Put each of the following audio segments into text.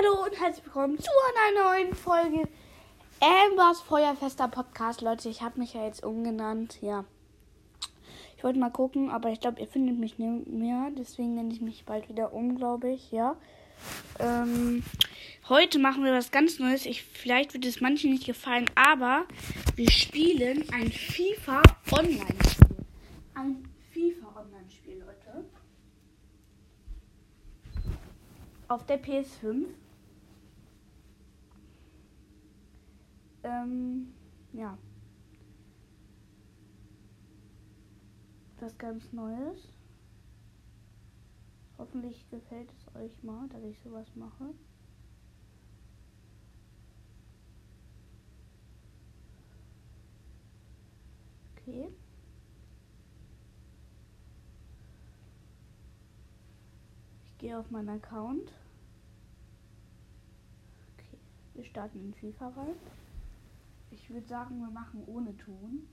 Hallo und herzlich willkommen zu einer neuen Folge Ambers Feuerfester Podcast. Leute, ich habe mich ja jetzt umgenannt. Ja. Ich wollte mal gucken, aber ich glaube, ihr findet mich nicht mehr. Deswegen nenne ich mich bald wieder um, glaube ich. Ja. Ähm, heute machen wir was ganz Neues. Ich, vielleicht wird es manchen nicht gefallen, aber wir spielen ein FIFA Online-Spiel. Ein FIFA Online-Spiel, Leute. Auf der PS5. Ähm, ja. Was ganz Neues. Hoffentlich gefällt es euch mal, dass ich sowas mache. Okay. Ich gehe auf meinen Account. Okay, wir starten in FIFA rein. Ich würde sagen, wir machen ohne Ton.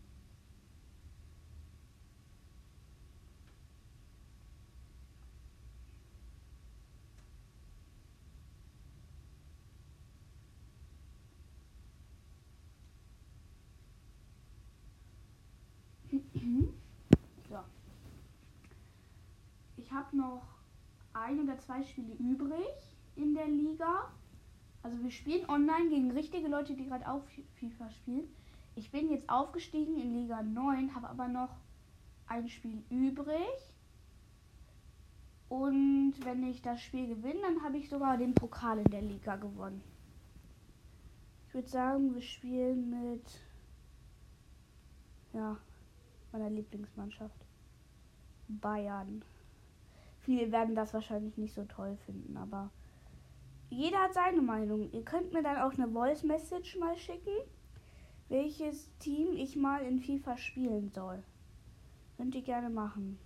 so. Ich habe noch ein oder zwei Spiele übrig in der Liga. Also wir spielen online gegen richtige Leute, die gerade auch FIFA spielen. Ich bin jetzt aufgestiegen in Liga 9, habe aber noch ein Spiel übrig. Und wenn ich das Spiel gewinne, dann habe ich sogar den Pokal in der Liga gewonnen. Ich würde sagen, wir spielen mit ja, meiner Lieblingsmannschaft. Bayern. Viele werden das wahrscheinlich nicht so toll finden, aber jeder hat seine Meinung. Ihr könnt mir dann auch eine Voice Message mal schicken, welches Team ich mal in FIFA spielen soll. Könnt ihr gerne machen.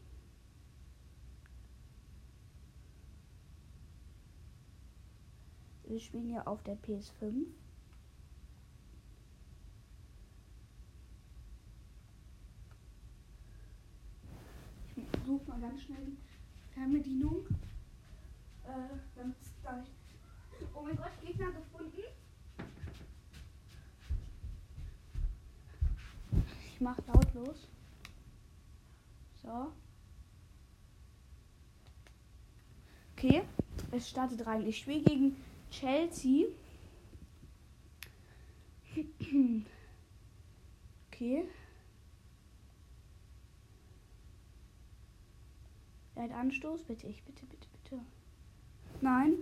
Wir spielen ja auf der PS5. Ich suche mal ganz schnell die Fernbedienung. Äh, damit da ich Oh mein Gott, Gegner gefunden. Ich mach lautlos. So. Okay, es startet rein. Ich spiele gegen Chelsea. Okay. Er hat Anstoß. Bitte, ich bitte, bitte, bitte. Nein,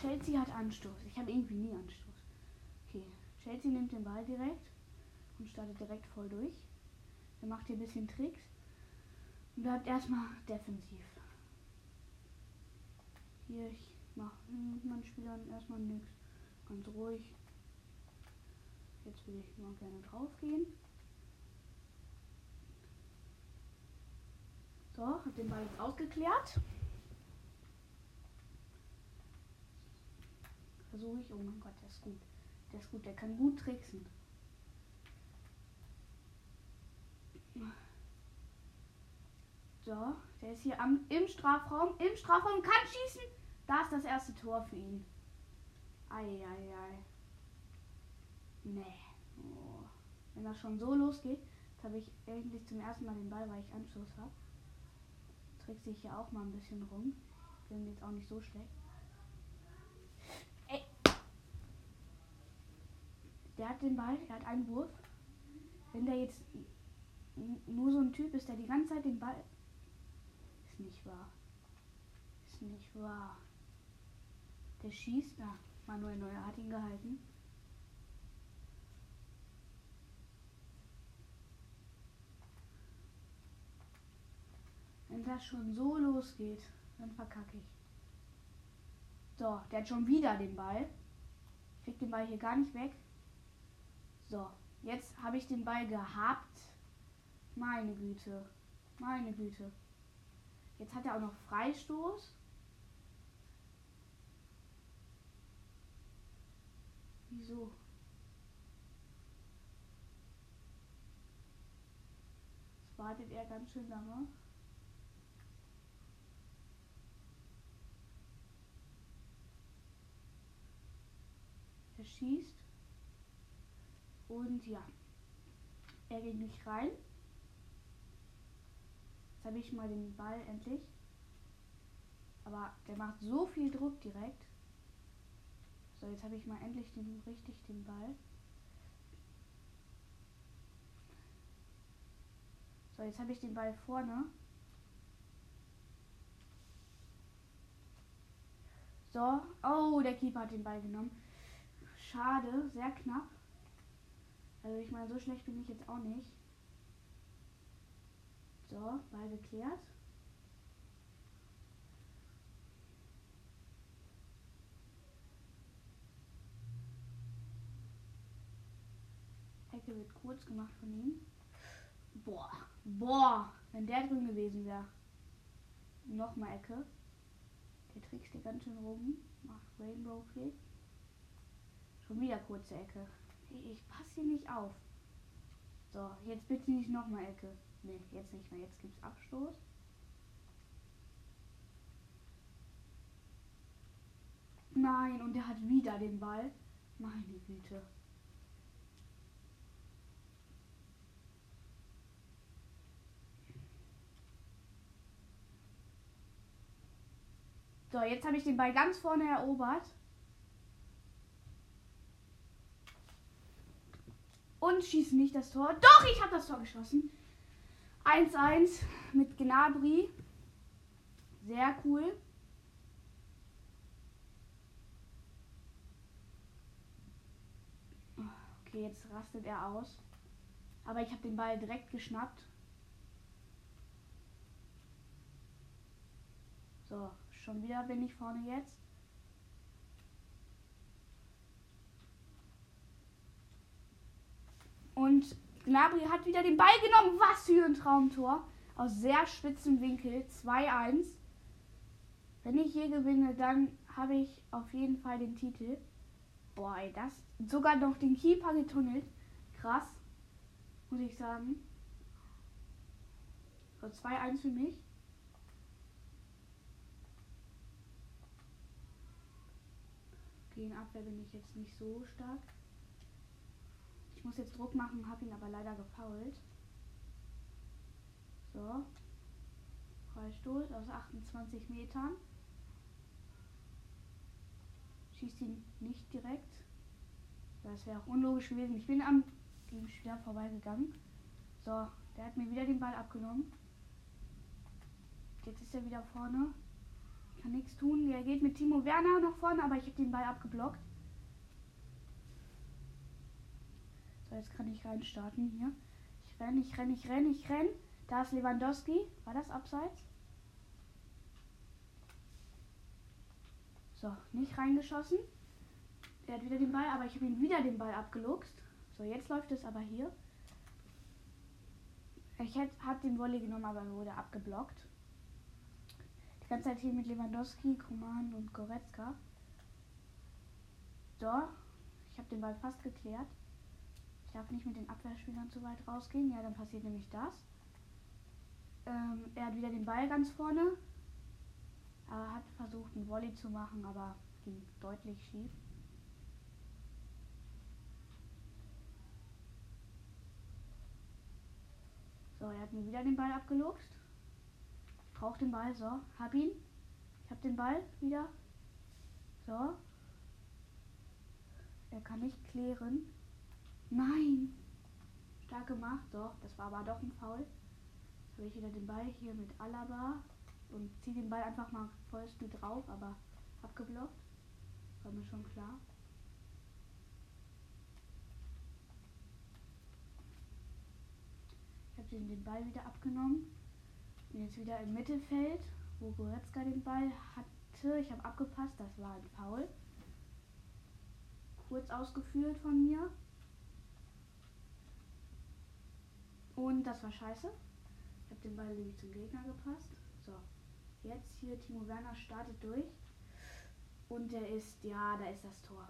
Chelsea hat Anstoß. Ich habe irgendwie nie Anstoß. Okay, Chelsea nimmt den Ball direkt und startet direkt voll durch. Er macht hier ein bisschen Tricks und bleibt erstmal defensiv. Hier, ich mache mit meinen Spielern erstmal nichts. Ganz ruhig. Jetzt will ich mal gerne drauf gehen. So, hab den Ball jetzt ausgeklärt. Versuche ich. Oh mein Gott, der ist gut. Der ist gut, der kann gut tricksen. So, der ist hier am, im Strafraum. Im Strafraum kann schießen. Da ist das erste Tor für ihn. Eieiei. Ei, ei. Nee. Oh. Wenn das schon so losgeht, habe ich eigentlich zum ersten Mal den Ball, weil ich Anschluss habe. Trickse ich ja auch mal ein bisschen rum. Bin jetzt auch nicht so schlecht. Der hat den Ball, er hat einen Wurf. Wenn der jetzt nur so ein Typ ist, der die ganze Zeit den Ball. Ist nicht wahr. Ist nicht wahr. Der schießt. Na, Manuel Neuer hat ihn gehalten. Wenn das schon so losgeht, dann verkacke ich. So, der hat schon wieder den Ball. Ich krieg den Ball hier gar nicht weg. So, jetzt habe ich den Ball gehabt. Meine Güte. Meine Güte. Jetzt hat er auch noch Freistoß. Wieso? Jetzt wartet er ganz schön lange. schießt. Und ja, er geht nicht rein. Jetzt habe ich mal den Ball endlich. Aber der macht so viel Druck direkt. So, jetzt habe ich mal endlich den, richtig den Ball. So, jetzt habe ich den Ball vorne. So. Oh, der Keeper hat den Ball genommen. Schade, sehr knapp. Also ich meine, so schlecht bin ich jetzt auch nicht. So, Ball geklärt. Ecke wird kurz gemacht von ihm. Boah, boah, wenn der drin gewesen wäre. Nochmal Ecke. Der trickst dir ganz schön rum. Macht Rainbow Flick. Schon wieder kurze Ecke. Ich passe hier nicht auf. So, jetzt bitte nicht nochmal Ecke. Ne, jetzt nicht mehr. Jetzt gibt's Abstoß. Nein, und der hat wieder den Ball. Meine Güte. So, jetzt habe ich den Ball ganz vorne erobert. Und schieße nicht das Tor. Doch, ich habe das Tor geschossen. 1-1 mit Gnabry. Sehr cool. Okay, jetzt rastet er aus. Aber ich habe den Ball direkt geschnappt. So, schon wieder bin ich vorne jetzt. Und Gnabry hat wieder den Ball genommen. Was für ein Traumtor. Aus sehr spitzem Winkel. 2-1. Wenn ich hier gewinne, dann habe ich auf jeden Fall den Titel. Boah, ey, das. Sogar noch den Keeper getunnelt. Krass. Muss ich sagen. So, 2-1 für mich. Gegen Abwehr bin ich jetzt nicht so stark. Muss jetzt Druck machen, habe ihn aber leider gefault. So. Freistoß aus 28 Metern. Schießt ihn nicht direkt. Das wäre auch unlogisch gewesen. Ich bin am Gegenspieler vorbeigegangen. So, der hat mir wieder den Ball abgenommen. Jetzt ist er wieder vorne. Kann nichts tun. Er geht mit Timo Werner nach vorne, aber ich habe den Ball abgeblockt. So, jetzt kann ich reinstarten hier. Ich renne, ich renne, ich renne, ich renne. Da ist Lewandowski. War das abseits? So, nicht reingeschossen. Er hat wieder den Ball, aber ich habe ihn wieder den Ball abgeluchst. So, jetzt läuft es aber hier. Ich habe den Volley genommen, aber wurde abgeblockt. Die ganze Zeit hier mit Lewandowski, Kuman und Goretzka. So, ich habe den Ball fast geklärt. Ich darf nicht mit den Abwehrspielern zu weit rausgehen. Ja, dann passiert nämlich das. Ähm, er hat wieder den Ball ganz vorne. Er hat versucht, einen Volley zu machen, aber ging deutlich schief. So, er hat mir wieder den Ball abgeluchst. Ich brauche den Ball, so, hab ihn. Ich hab den Ball wieder. So. Er kann nicht klären. Nein. Stark gemacht, doch. Das war aber doch ein Foul. Jetzt habe ich wieder den Ball hier mit Alaba und ziehe den Ball einfach mal vollst drauf, aber abgeblockt. War mir schon klar. Ich habe den Ball wieder abgenommen. Bin jetzt wieder im Mittelfeld, wo Goretzka den Ball hatte. Ich habe abgepasst, das war ein Foul. Kurz ausgeführt von mir. Und das war scheiße. Ich habe den Ball nämlich zum Gegner gepasst. So, jetzt hier Timo Werner startet durch. Und der ist, ja, da ist das Tor.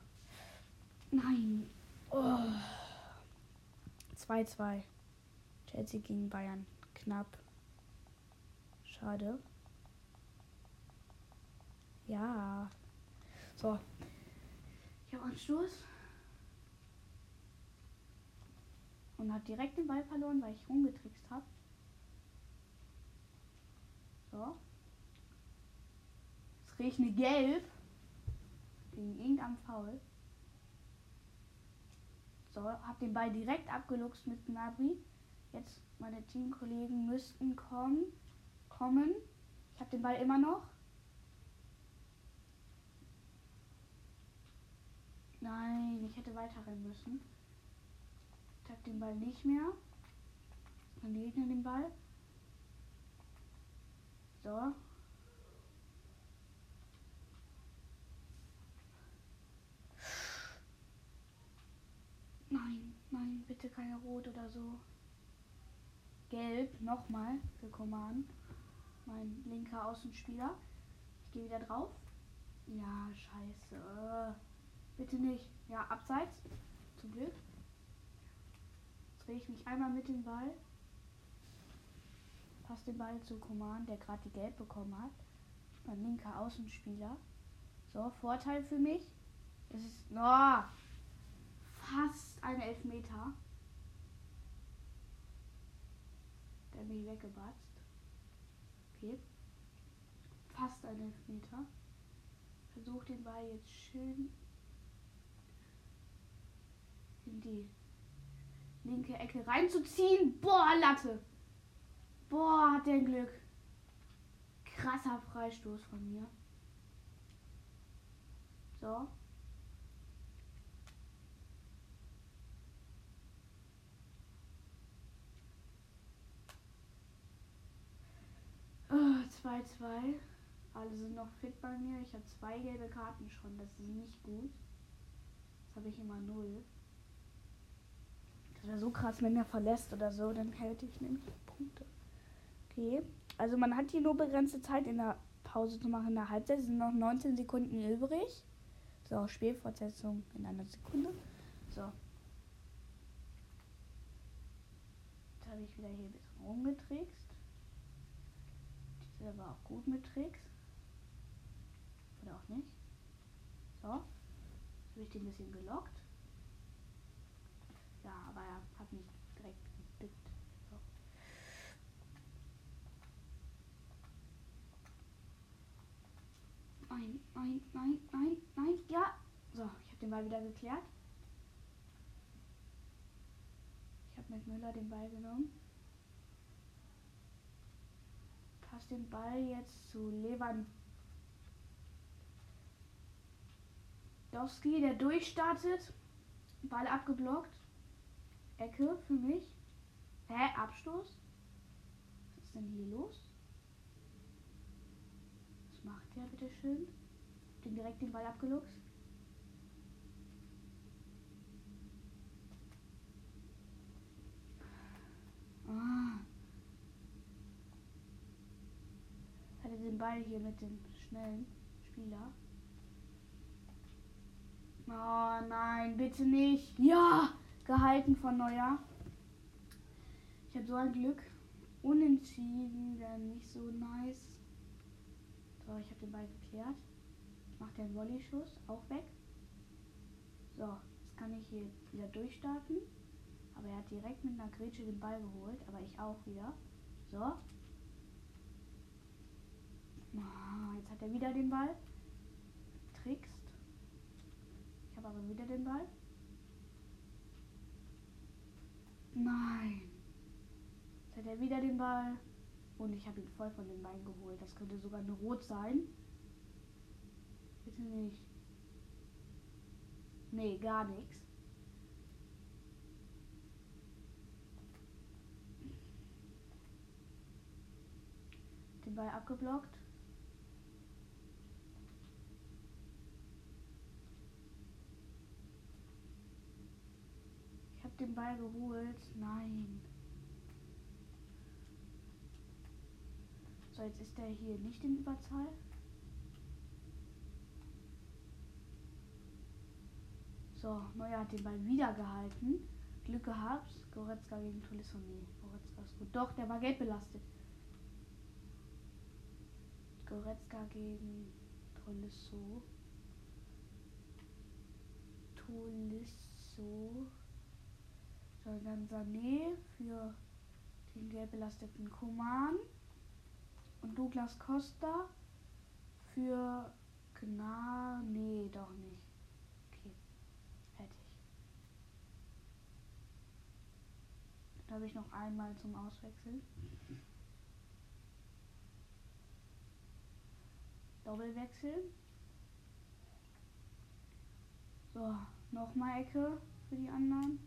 Nein. 2-2. Oh. Chelsea gegen Bayern. Knapp. Schade. Ja. So. Ich habe einen Und hat direkt den Ball verloren, weil ich rumgetrickst habe. So. Es regnet gelb. Gegen irgendein Foul. So, hab den Ball direkt abgeluchst mit Gnabry. Jetzt meine Teamkollegen müssten kommen. Kommen. Ich habe den Ball immer noch. Nein, ich hätte weiter rennen müssen. Ich habe den Ball nicht mehr. Dann Gegner den Ball. So. Nein, nein, bitte keine Rot oder so. Gelb, nochmal für Command. Mein linker Außenspieler. Ich gehe wieder drauf. Ja, scheiße. Bitte nicht. Ja, abseits. Zum Glück. Drehe ich mich einmal mit dem Ball. Pass den Ball zu Command, der gerade die Gelb bekommen hat. Mein linker Außenspieler. So, Vorteil für mich. Es ist oh, fast ein Elfmeter. Der mich weggebatzt. Okay. Fast ein Elfmeter. Versuch den Ball jetzt schön in die linke Ecke reinzuziehen. Boah, Latte. Boah, hat der Glück. Krasser Freistoß von mir. So. Oh, 2-2. Alle sind noch fit bei mir. Ich habe zwei gelbe Karten schon. Das ist nicht gut. Jetzt habe ich immer null. Das wäre so krass, wenn er verlässt oder so, dann hätte ich nämlich Punkte. Okay. Also man hat hier nur begrenzte Zeit in der Pause zu machen in der Halbzeit. Sind noch 19 Sekunden übrig. So, Spielfortsetzung in einer Sekunde. So. Jetzt habe ich wieder hier ein bisschen rumgetrickst. Der war auch gut mit Tricks. Oder auch nicht. So. Jetzt habe ich den ein bisschen gelockt. Ja, aber er hat mich direkt gebickt. So. Nein, nein, nein, nein, nein, ja. So, ich habe den Ball wieder geklärt. Ich habe mit Müller den Ball genommen. Pass den Ball jetzt zu Lewandowski, der durchstartet. Ball abgeblockt. Ecke für mich. Hä? Abstoß? Was ist denn hier los? Was macht der bitte schön? Den direkt den Ball abgeluchst. Ah. Hatte den Ball hier mit dem schnellen Spieler. Oh nein, bitte nicht. Ja! Gehalten von Neuer. Ich habe so ein Glück. Unentschieden wäre nicht so nice. So, ich habe den Ball geklärt. Macht den Volley-Schuss auch weg. So, jetzt kann ich hier wieder durchstarten. Aber er hat direkt mit einer Grätsche den Ball geholt. Aber ich auch wieder. So. Ah, jetzt hat er wieder den Ball. Trickst. Ich habe aber wieder den Ball. Nein. Jetzt hat er wieder den Ball. Und ich habe ihn voll von den Beinen geholt. Das könnte sogar eine Rot sein. Bitte nicht. Nee, gar nichts. Den Ball abgeblockt. Den Ball geholt. Nein. So, jetzt ist er hier nicht in Überzahl. So, Neuer hat den Ball wieder gehalten. Glück gehabt. Goretzka gegen Tolisso. Nee, Goretzka ist gut. Doch, der war gelb belastet. Goretzka gegen Tolisso. Tolisso. Dann Sané für den gelb belasteten Kuman. Und Douglas Costa für Gna. Nee, doch nicht. Okay. Fertig. Da habe ich noch einmal zum Auswechseln. Doppelwechsel. So, nochmal Ecke für die anderen.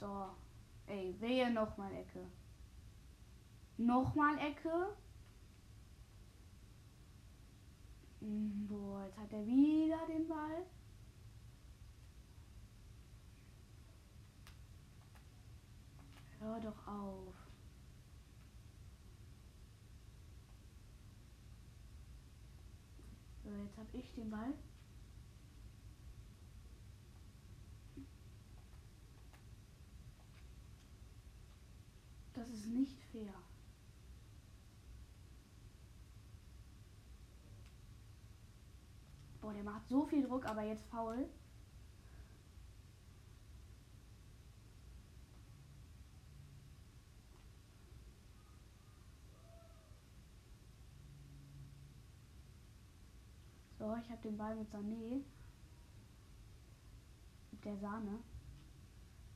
So. Ey, wehe nochmal Ecke. Nochmal Ecke. Hm, Boah, jetzt hat er wieder den Ball. Hör doch auf. So, jetzt habe ich den Ball. Nicht fair. Boah, der macht so viel Druck, aber jetzt faul. So, ich habe den Ball mit Sané. Mit der Sahne.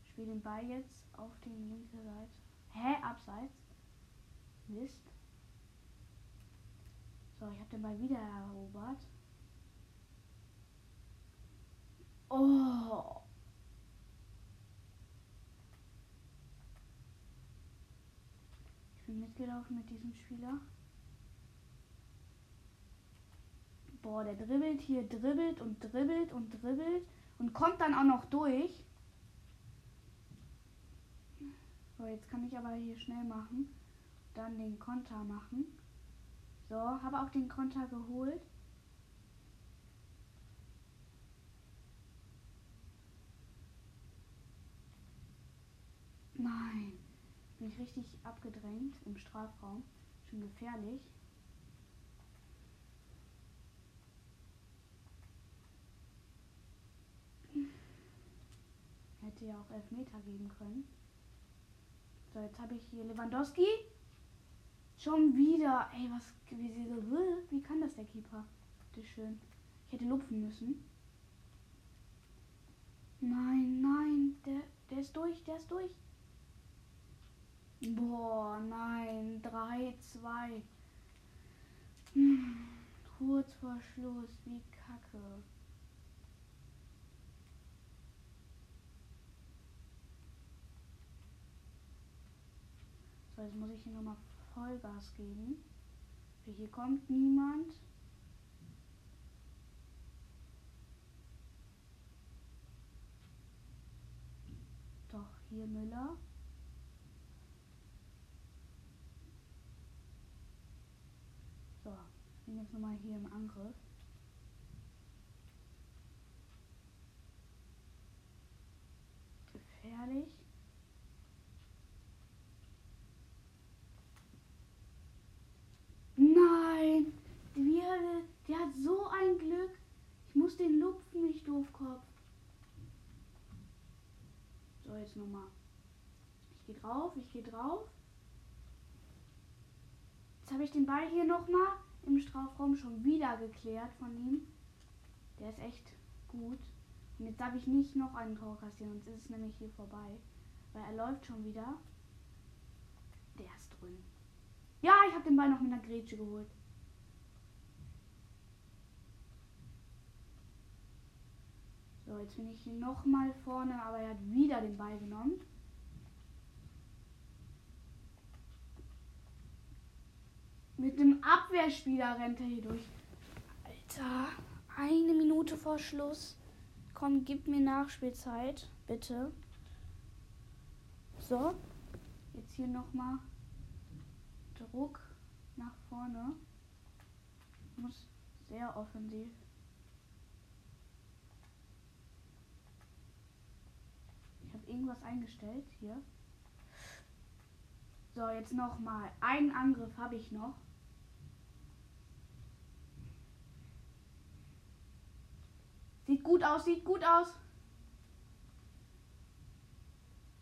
Spiele den Ball jetzt auf die linke Seite. Hä? Abseits? Mist. So, ich habe den Ball wieder erobert. Oh. Ich bin mitgelaufen mit diesem Spieler. Boah, der dribbelt hier, dribbelt und dribbelt und dribbelt und kommt dann auch noch durch. So, jetzt kann ich aber hier schnell machen. Dann den Konter machen. So, habe auch den Konter geholt. Nein. Bin ich richtig abgedrängt im Strafraum. Schon gefährlich. Hätte ja auch Elfmeter geben können. So, jetzt habe ich hier Lewandowski. Schon wieder. Ey, was. Wie, so, wie kann das der Keeper? Bitte schön. Ich hätte lupfen müssen. Nein, nein. Der, der ist durch, der ist durch. Boah, nein. 3, 2. Hm, kurz vor Schluss. Wie kacke. So, jetzt muss ich hier nochmal Vollgas geben. Hier kommt niemand. Doch, hier Müller. So, ich bin jetzt nochmal hier im Angriff. Gefährlich. Nein! Wie der, der hat so ein Glück. Ich muss den lupfen, nicht doofkopf. So, jetzt nochmal. Ich gehe drauf, ich gehe drauf. Jetzt habe ich den Ball hier nochmal im Strafraum schon wieder geklärt von ihm. Der ist echt gut. Und jetzt darf ich nicht noch einen Tor kassieren, sonst ist es nämlich hier vorbei. Weil er läuft schon wieder. Der ist drin. Ja, ich habe den Ball noch mit einer Grätsche geholt. Jetzt bin ich nochmal vorne, aber er hat wieder den Ball genommen. Mit dem Abwehrspieler rennt er hier durch. Alter, eine Minute vor Schluss. Komm, gib mir Nachspielzeit, bitte. So, jetzt hier nochmal Druck nach vorne. Muss sehr offensiv. Ich irgendwas eingestellt hier. So, jetzt noch mal. Einen Angriff habe ich noch. Sieht gut aus, sieht gut aus.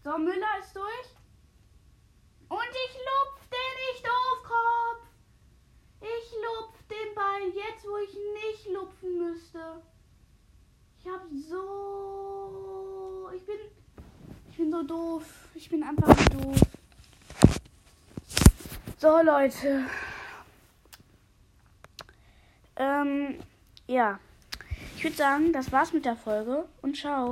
So, Müller ist durch. Und ich lupf den nicht Doofkopf. Ich lupf den Ball jetzt, wo ich nicht lupfen müsste. Ich hab so. Ich bin. Ich bin so doof. Ich bin einfach so doof. So, Leute. Ähm, ja. Ich würde sagen, das war's mit der Folge und ciao.